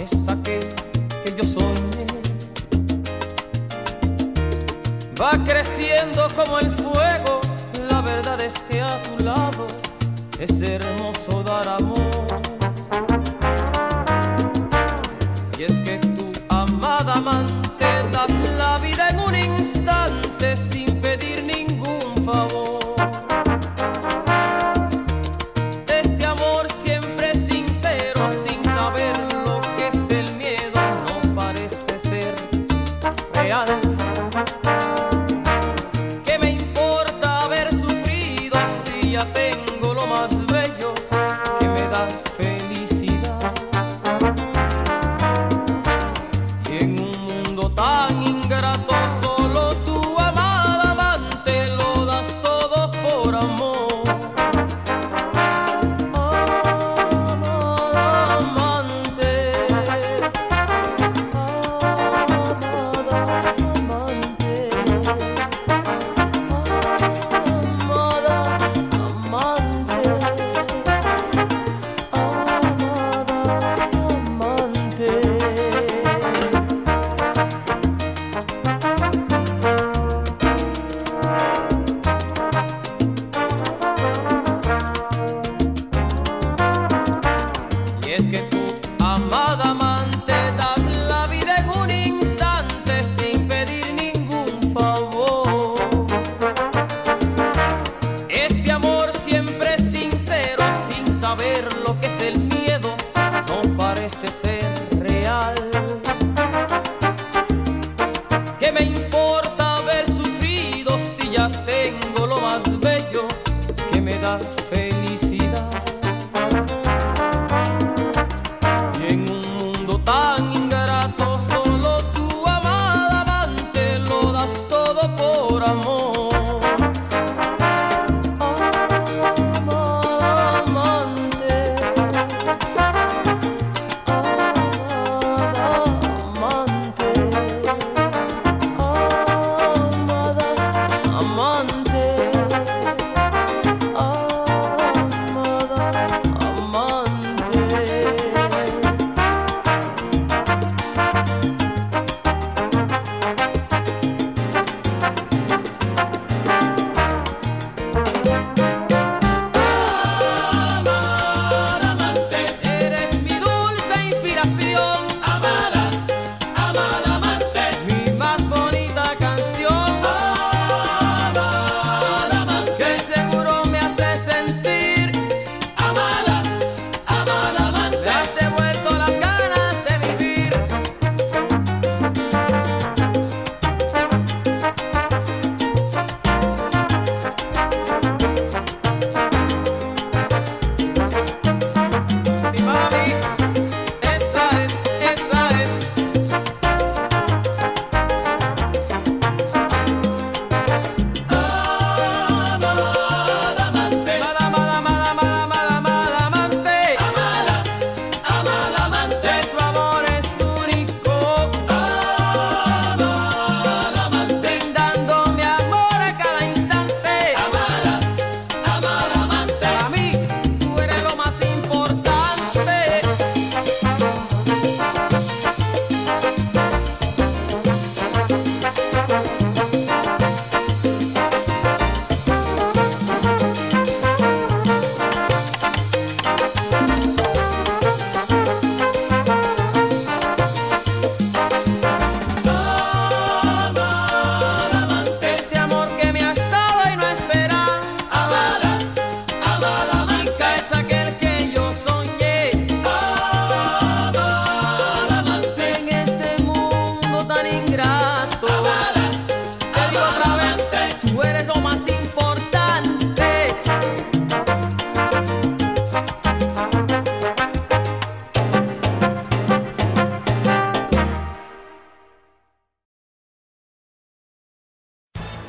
es aquel que yo soñé. Va creciendo como el fuego, la verdad es que a tu lado es hermoso dar amor. saber lo que es el miedo no parece ser real. ¿Qué me importa haber sufrido si ya tengo lo más bello que me da fe?